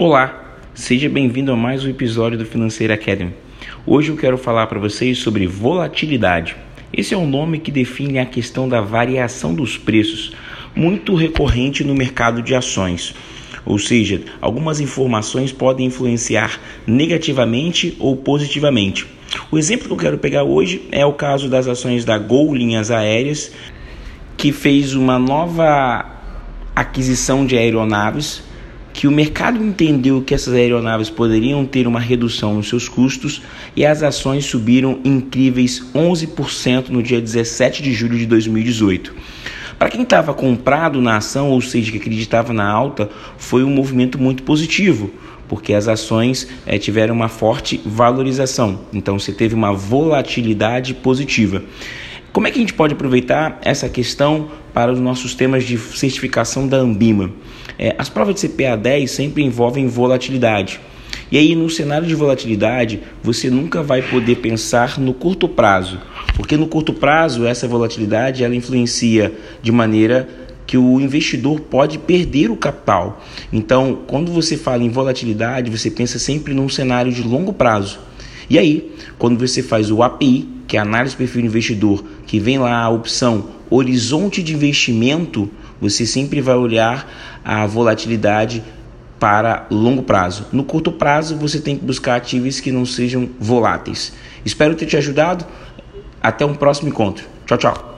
Olá, seja bem-vindo a mais um episódio do Financeira Academy. Hoje eu quero falar para vocês sobre volatilidade. Esse é o um nome que define a questão da variação dos preços, muito recorrente no mercado de ações. Ou seja, algumas informações podem influenciar negativamente ou positivamente. O exemplo que eu quero pegar hoje é o caso das ações da Gol Linhas Aéreas, que fez uma nova aquisição de aeronaves que o mercado entendeu que essas aeronaves poderiam ter uma redução nos seus custos e as ações subiram incríveis 11% no dia 17 de julho de 2018. Para quem estava comprado na ação, ou seja, que acreditava na alta, foi um movimento muito positivo, porque as ações é, tiveram uma forte valorização. Então você teve uma volatilidade positiva. Como é que a gente pode aproveitar essa questão para os nossos temas de certificação da Ambima? É, as provas de CPA 10 sempre envolvem volatilidade. E aí, no cenário de volatilidade, você nunca vai poder pensar no curto prazo, porque no curto prazo essa volatilidade ela influencia de maneira que o investidor pode perder o capital. Então, quando você fala em volatilidade, você pensa sempre num cenário de longo prazo. E aí, quando você faz o API, que é a análise do perfil do investidor, que vem lá a opção horizonte de investimento, você sempre vai olhar a volatilidade para longo prazo. No curto prazo, você tem que buscar ativos que não sejam voláteis. Espero ter te ajudado. Até um próximo encontro. Tchau, tchau.